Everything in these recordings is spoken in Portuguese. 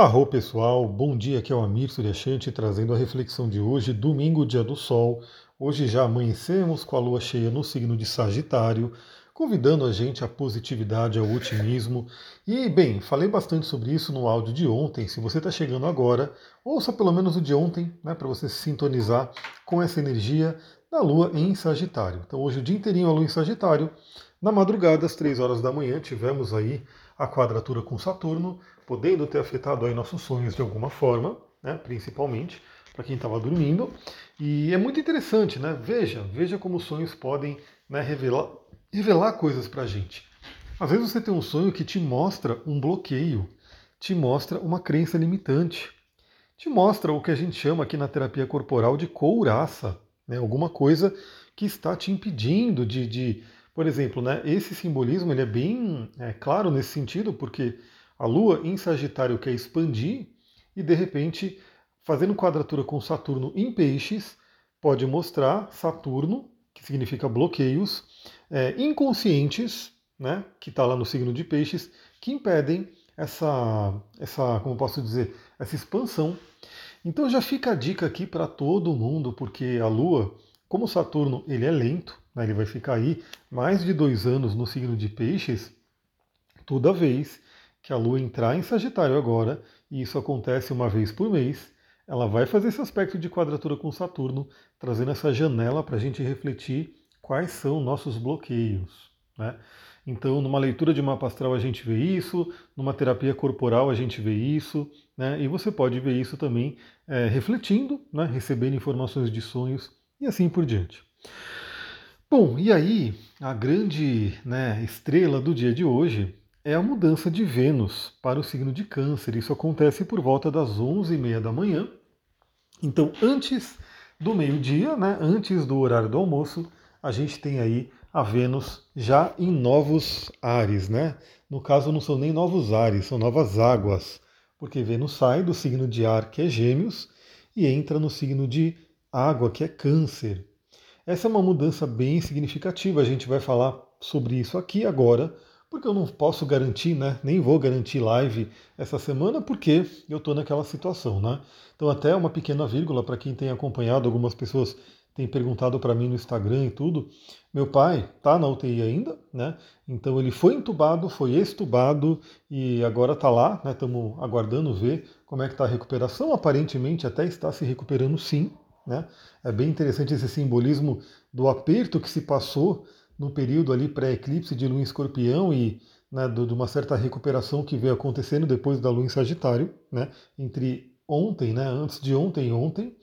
Arro pessoal, bom dia, aqui é o Amir Suryashanti trazendo a reflexão de hoje, domingo, dia do sol. Hoje já amanhecemos com a lua cheia no signo de Sagitário, convidando a gente à positividade, ao otimismo. E, bem, falei bastante sobre isso no áudio de ontem. Se você está chegando agora, ouça pelo menos o de ontem, né, para você se sintonizar com essa energia da lua em Sagitário. Então, hoje o dia inteirinho a lua em Sagitário. Na madrugada, às 3 horas da manhã, tivemos aí a quadratura com Saturno, podendo ter afetado aí nossos sonhos de alguma forma, né, principalmente para quem estava dormindo. E é muito interessante, né? Veja, veja como os sonhos podem né, revelar, revelar coisas para a gente. Às vezes você tem um sonho que te mostra um bloqueio, te mostra uma crença limitante, te mostra o que a gente chama aqui na terapia corporal de couraça, né? alguma coisa que está te impedindo de, de por exemplo, né, esse simbolismo ele é bem é, claro nesse sentido, porque a Lua em Sagitário quer expandir e, de repente, fazendo quadratura com Saturno em Peixes, pode mostrar Saturno, que significa bloqueios, é, inconscientes, né, que está lá no signo de Peixes, que impedem essa, essa, como posso dizer, essa expansão. Então já fica a dica aqui para todo mundo, porque a Lua, como Saturno ele é lento, né? Ele vai ficar aí mais de dois anos no signo de Peixes, toda vez que a Lua entrar em Sagitário agora, e isso acontece uma vez por mês, ela vai fazer esse aspecto de quadratura com Saturno, trazendo essa janela para a gente refletir quais são nossos bloqueios. Né? Então, numa leitura de mapa astral a gente vê isso, numa terapia corporal a gente vê isso, né? e você pode ver isso também é, refletindo, né? recebendo informações de sonhos e assim por diante. Bom, e aí a grande né, estrela do dia de hoje é a mudança de Vênus para o signo de Câncer. Isso acontece por volta das 11h30 da manhã. Então, antes do meio-dia, né, antes do horário do almoço, a gente tem aí a Vênus já em novos ares, né? No caso, não são nem novos ares, são novas águas, porque Vênus sai do signo de ar, que é Gêmeos, e entra no signo de água, que é Câncer. Essa é uma mudança bem significativa. A gente vai falar sobre isso aqui agora, porque eu não posso garantir, né? Nem vou garantir live essa semana, porque eu estou naquela situação, né? Então, até uma pequena vírgula para quem tem acompanhado, algumas pessoas têm perguntado para mim no Instagram e tudo. Meu pai está na UTI ainda, né? Então ele foi entubado, foi extubado e agora está lá, né? Estamos aguardando ver como é que está a recuperação. Aparentemente até está se recuperando sim, né? É bem interessante esse simbolismo do aperto que se passou no período ali pré-eclipse de Lua em Escorpião e né, de uma certa recuperação que veio acontecendo depois da Lua em Sagitário, né, entre ontem, né, antes de ontem e ontem.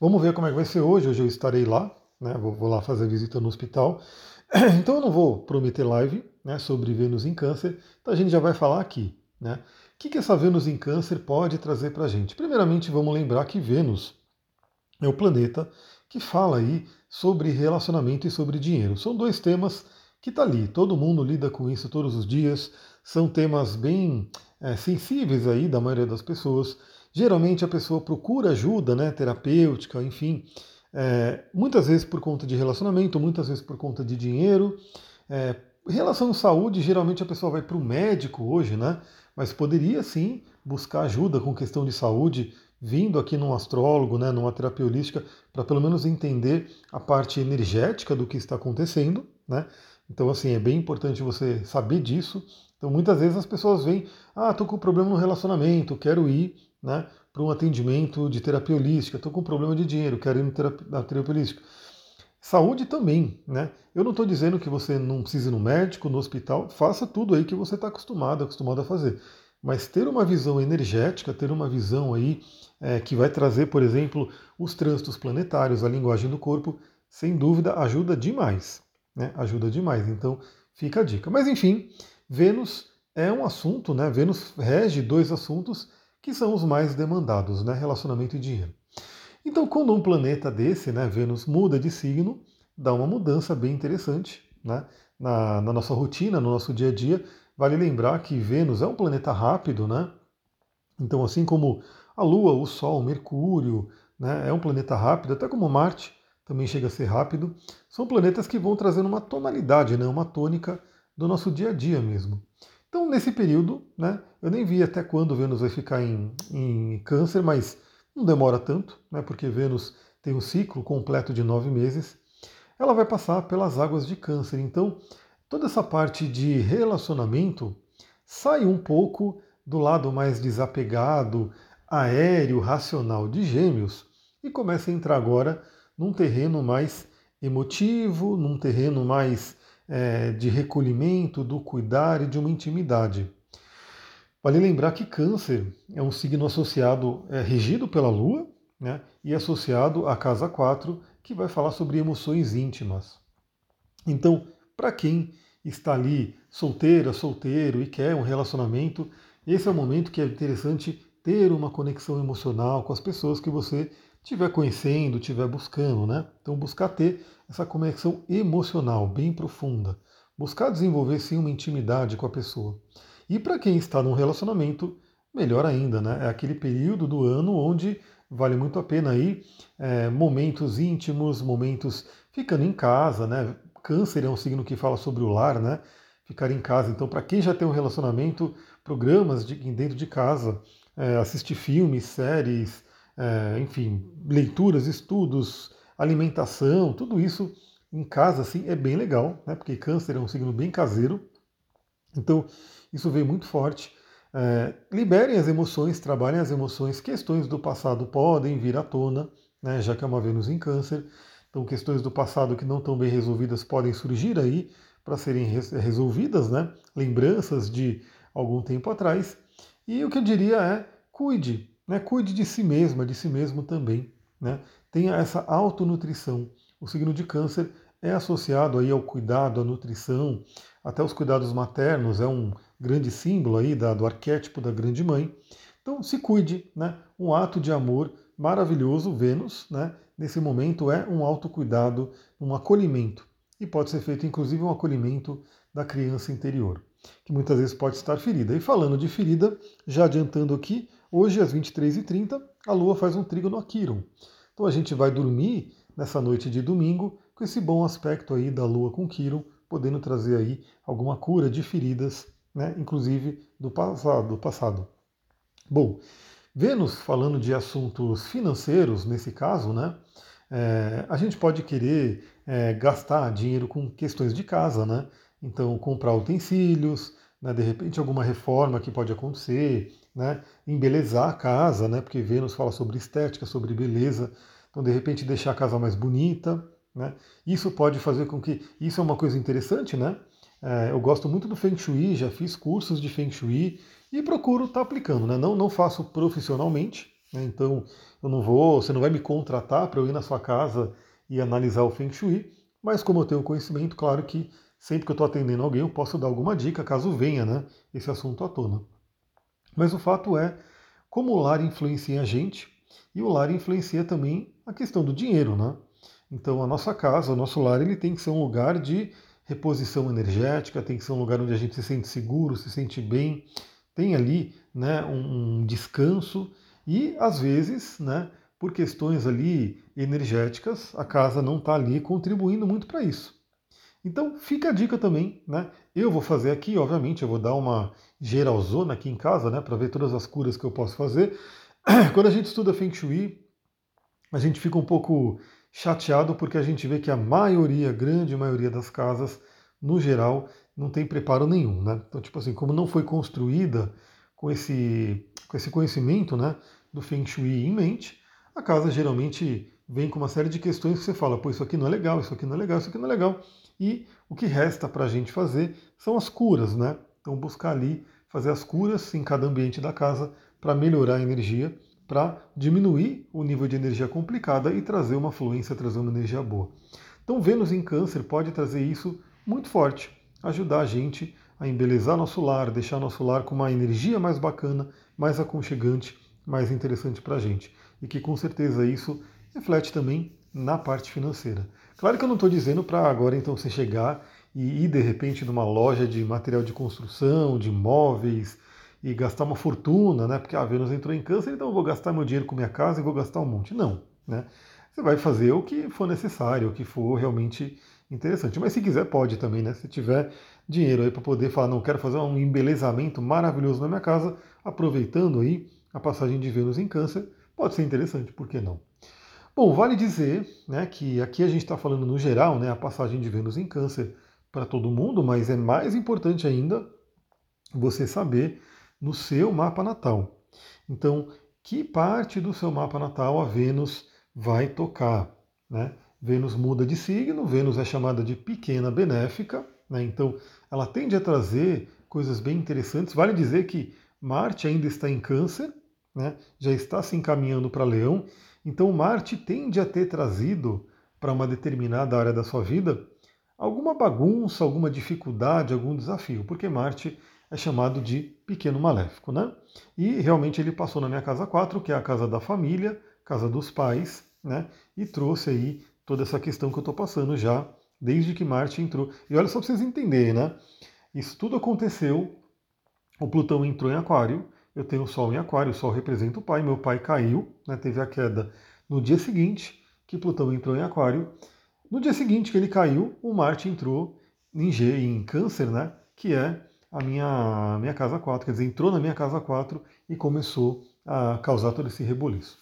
Vamos ver como é que vai ser hoje. Hoje eu estarei lá, né, vou, vou lá fazer visita no hospital. Então eu não vou prometer live né, sobre Vênus em Câncer, então a gente já vai falar aqui. Né? O que, que essa Vênus em Câncer pode trazer para a gente? Primeiramente, vamos lembrar que Vênus é o planeta que fala aí sobre relacionamento e sobre dinheiro. São dois temas que está ali, todo mundo lida com isso todos os dias, são temas bem é, sensíveis aí da maioria das pessoas. Geralmente a pessoa procura ajuda, né, terapêutica, enfim, é, muitas vezes por conta de relacionamento, muitas vezes por conta de dinheiro. É, relação à saúde, geralmente a pessoa vai para o médico hoje, né? Mas poderia sim buscar ajuda com questão de saúde, vindo aqui num astrólogo, né, numa terapia holística, para pelo menos entender a parte energética do que está acontecendo, né? Então, assim, é bem importante você saber disso. Então, muitas vezes as pessoas vêm, ah, estou com problema no relacionamento, quero ir, né, para um atendimento de terapia holística, estou com problema de dinheiro, quero ir na terapia, holística. Saúde também, né? Eu não estou dizendo que você não precise ir no médico, no hospital, faça tudo aí que você está acostumado, acostumado a fazer. Mas ter uma visão energética, ter uma visão aí é, que vai trazer, por exemplo, os trânsitos planetários, a linguagem do corpo, sem dúvida ajuda demais. Né? Ajuda demais. Então fica a dica. Mas enfim, Vênus é um assunto, né? Vênus rege dois assuntos que são os mais demandados, né? Relacionamento e dinheiro. Então, quando um planeta desse, né, Vênus, muda de signo, dá uma mudança bem interessante né, na, na nossa rotina, no nosso dia a dia, Vale lembrar que Vênus é um planeta rápido, né? Então, assim como a Lua, o Sol, Mercúrio, né, é um planeta rápido, até como Marte também chega a ser rápido, são planetas que vão trazendo uma tonalidade, né, uma tônica do nosso dia a dia mesmo. Então, nesse período, né, eu nem vi até quando Vênus vai ficar em, em câncer, mas não demora tanto, né, porque Vênus tem um ciclo completo de nove meses. Ela vai passar pelas águas de câncer. Então, toda essa parte de relacionamento sai um pouco do lado mais desapegado, aéreo, racional de Gêmeos e começa a entrar agora num terreno mais emotivo, num terreno mais é, de recolhimento, do cuidar e de uma intimidade. Vale lembrar que Câncer é um signo associado, é, regido pela Lua, né, e associado à casa 4, que vai falar sobre emoções íntimas. Então, para quem está ali solteira, solteiro e quer um relacionamento, esse é o momento que é interessante ter uma conexão emocional com as pessoas que você estiver conhecendo, estiver buscando, né? Então buscar ter essa conexão emocional bem profunda, buscar desenvolver sim uma intimidade com a pessoa. E para quem está num relacionamento, melhor ainda, né? É aquele período do ano onde vale muito a pena aí é, momentos íntimos, momentos ficando em casa, né? Câncer é um signo que fala sobre o lar, né? Ficar em casa. Então, para quem já tem um relacionamento, programas de, dentro de casa, é, assistir filmes, séries, é, enfim, leituras, estudos, alimentação, tudo isso em casa assim é bem legal, né? Porque câncer é um signo bem caseiro. Então, isso veio muito forte. É, liberem as emoções, trabalhem as emoções, questões do passado podem vir à tona, né, já que é uma Vênus em câncer. Então, questões do passado que não estão bem resolvidas podem surgir aí para serem resolvidas, né? Lembranças de algum tempo atrás. E o que eu diria é cuide, né? Cuide de si mesma, de si mesmo também, né? Tenha essa autonutrição. O signo de câncer é associado aí ao cuidado, à nutrição, até os cuidados maternos, é um grande símbolo aí da, do arquétipo da grande mãe. Então se cuide, né? Um ato de amor maravilhoso, Vênus, né? nesse momento é um autocuidado, um acolhimento. E pode ser feito inclusive um acolhimento da criança interior, que muitas vezes pode estar ferida. E falando de ferida, já adiantando aqui, hoje às 23h30, a Lua faz um trígono a Quiron. Então a gente vai dormir nessa noite de domingo com esse bom aspecto aí da Lua com Quiron, podendo trazer aí alguma cura de feridas, né, inclusive do passado. Do passado. Bom, Vênus, falando de assuntos financeiros, nesse caso, né? É, a gente pode querer é, gastar dinheiro com questões de casa, né? Então, comprar utensílios, né, de repente alguma reforma que pode acontecer, né? Embelezar a casa, né? Porque Vênus fala sobre estética, sobre beleza. Então, de repente, deixar a casa mais bonita, né? Isso pode fazer com que. Isso é uma coisa interessante, né? É, eu gosto muito do Feng Shui, já fiz cursos de Feng Shui e procuro estar tá aplicando. Né? Não, não faço profissionalmente, né? então eu não vou, você não vai me contratar para eu ir na sua casa e analisar o Feng Shui, mas como eu tenho conhecimento, claro que sempre que eu estou atendendo alguém eu posso dar alguma dica caso venha né, esse assunto à tona. Mas o fato é, como o lar influencia a gente, e o lar influencia também a questão do dinheiro, né? Então a nossa casa, o nosso lar, ele tem que ser um lugar de reposição energética, tem que ser um lugar onde a gente se sente seguro, se sente bem, tem ali né, um, descanso e às vezes, né, por questões ali energéticas, a casa não está ali contribuindo muito para isso. Então fica a dica também, né? Eu vou fazer aqui, obviamente, eu vou dar uma geralzona aqui em casa, né, para ver todas as curas que eu posso fazer. Quando a gente estuda Feng Shui, a gente fica um pouco chateado porque a gente vê que a maioria, grande maioria das casas, no geral, não tem preparo nenhum, né? Então, tipo assim, como não foi construída com esse, com esse conhecimento, né, do Feng Shui em mente, a casa geralmente vem com uma série de questões que você fala, pô, isso aqui não é legal, isso aqui não é legal, isso aqui não é legal. E o que resta para a gente fazer são as curas, né? Então, buscar ali fazer as curas em cada ambiente da casa para melhorar a energia, para diminuir o nível de energia complicada e trazer uma fluência, trazer uma energia boa. Então, Vênus em Câncer pode trazer isso muito forte ajudar a gente a embelezar nosso lar, deixar nosso lar com uma energia mais bacana, mais aconchegante, mais interessante para a gente. E que com certeza isso reflete também na parte financeira. Claro que eu não estou dizendo para agora então você chegar e ir de repente numa loja de material de construção, de imóveis e gastar uma fortuna, né? Porque a Vênus entrou em câncer, então eu vou gastar meu dinheiro com minha casa e vou gastar um monte. Não, né? Você vai fazer o que for necessário, o que for realmente interessante. Mas se quiser, pode também, né? Se tiver dinheiro aí para poder falar, não quero fazer um embelezamento maravilhoso na minha casa, aproveitando aí a passagem de Vênus em Câncer, pode ser interessante, por que não? Bom, vale dizer né, que aqui a gente está falando no geral, né, a passagem de Vênus em Câncer para todo mundo, mas é mais importante ainda você saber no seu mapa natal. Então, que parte do seu mapa natal a Vênus vai tocar? Né? Vênus muda de signo, Vênus é chamada de pequena benéfica, né? então ela tende a trazer coisas bem interessantes. Vale dizer que Marte ainda está em Câncer, né? já está se encaminhando para Leão, então Marte tende a ter trazido para uma determinada área da sua vida alguma bagunça, alguma dificuldade, algum desafio, porque Marte é chamado de pequeno maléfico, né? E realmente ele passou na minha casa 4, que é a casa da família, casa dos pais, né? E trouxe aí toda essa questão que eu estou passando já desde que Marte entrou. E olha só para vocês entenderem, né? Isso tudo aconteceu, o Plutão entrou em Aquário, eu tenho o Sol em Aquário, o Sol representa o pai, meu pai caiu, né? Teve a queda no dia seguinte que Plutão entrou em Aquário. No dia seguinte que ele caiu, o Marte entrou em G, em Câncer, né? Que é a minha, minha casa 4, quer dizer, entrou na minha casa 4 e começou a causar todo esse reboliço.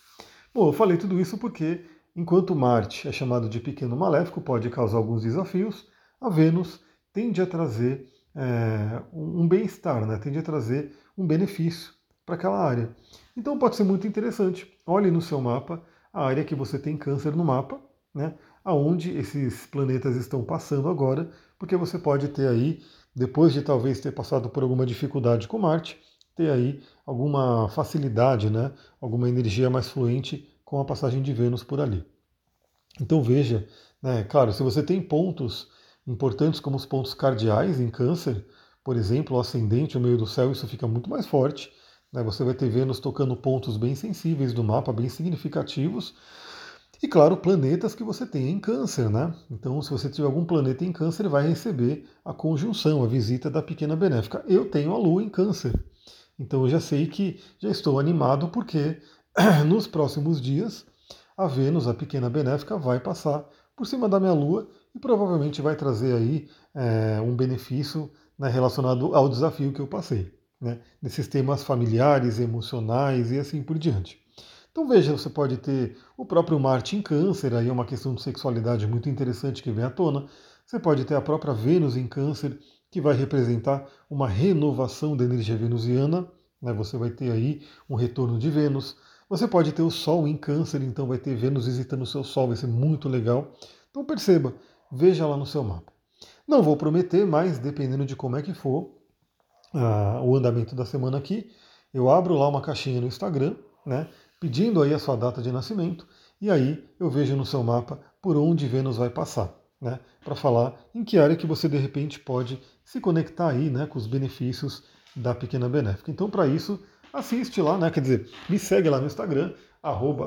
Bom, eu falei tudo isso porque, enquanto Marte é chamado de pequeno maléfico, pode causar alguns desafios, a Vênus tende a trazer é, um bem-estar, né? tende a trazer um benefício para aquela área. Então pode ser muito interessante. Olhe no seu mapa a área que você tem câncer no mapa, né? aonde esses planetas estão passando agora, porque você pode ter aí depois de talvez ter passado por alguma dificuldade com Marte, ter aí alguma facilidade, né, alguma energia mais fluente com a passagem de Vênus por ali. Então veja, né, claro, se você tem pontos importantes como os pontos cardeais em câncer, por exemplo, o ascendente, o meio do céu, isso fica muito mais forte. Né, você vai ter Vênus tocando pontos bem sensíveis do mapa, bem significativos, e claro, planetas que você tem em câncer, né? Então, se você tiver algum planeta em câncer, vai receber a conjunção, a visita da pequena benéfica. Eu tenho a Lua em câncer. Então eu já sei que já estou animado porque nos próximos dias a Vênus, a pequena benéfica, vai passar por cima da minha Lua e provavelmente vai trazer aí é, um benefício né, relacionado ao desafio que eu passei, né, nesses temas familiares, emocionais e assim por diante. Então veja, você pode ter o próprio Marte em Câncer, aí é uma questão de sexualidade muito interessante que vem à tona. Você pode ter a própria Vênus em Câncer, que vai representar uma renovação da energia venusiana. Né? Você vai ter aí um retorno de Vênus. Você pode ter o Sol em Câncer, então vai ter Vênus visitando o seu Sol, vai ser muito legal. Então perceba, veja lá no seu mapa. Não vou prometer, mas dependendo de como é que for ah, o andamento da semana aqui, eu abro lá uma caixinha no Instagram, né? Pedindo aí a sua data de nascimento, e aí eu vejo no seu mapa por onde Vênus vai passar, né? Para falar em que área que você de repente pode se conectar aí, né, com os benefícios da pequena benéfica. Então, para isso, assiste lá, né? Quer dizer, me segue lá no Instagram,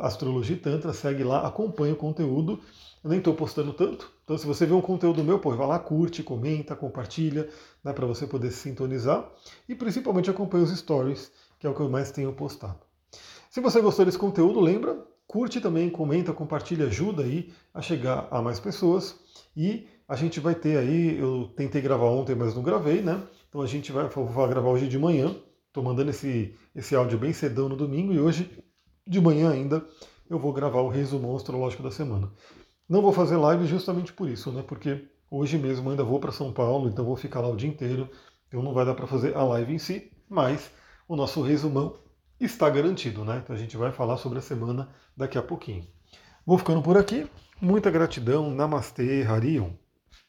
astrologitantra, segue lá, acompanha o conteúdo. Eu nem estou postando tanto, então se você vê um conteúdo meu, pô, vai lá, curte, comenta, compartilha, né, para você poder se sintonizar. E principalmente acompanha os stories, que é o que eu mais tenho postado. Se você gostou desse conteúdo, lembra, curte também, comenta, compartilha, ajuda aí a chegar a mais pessoas. E a gente vai ter aí, eu tentei gravar ontem, mas não gravei, né? Então a gente vai, vai gravar hoje de manhã. Estou mandando esse, esse áudio bem cedão no domingo e hoje de manhã ainda eu vou gravar o resumo astrológico da semana. Não vou fazer live justamente por isso, né? Porque hoje mesmo ainda vou para São Paulo, então vou ficar lá o dia inteiro. Então não vai dar para fazer a live em si, mas o nosso resumão está garantido, né? Então a gente vai falar sobre a semana daqui a pouquinho. Vou ficando por aqui. Muita gratidão. Namastê, Harion.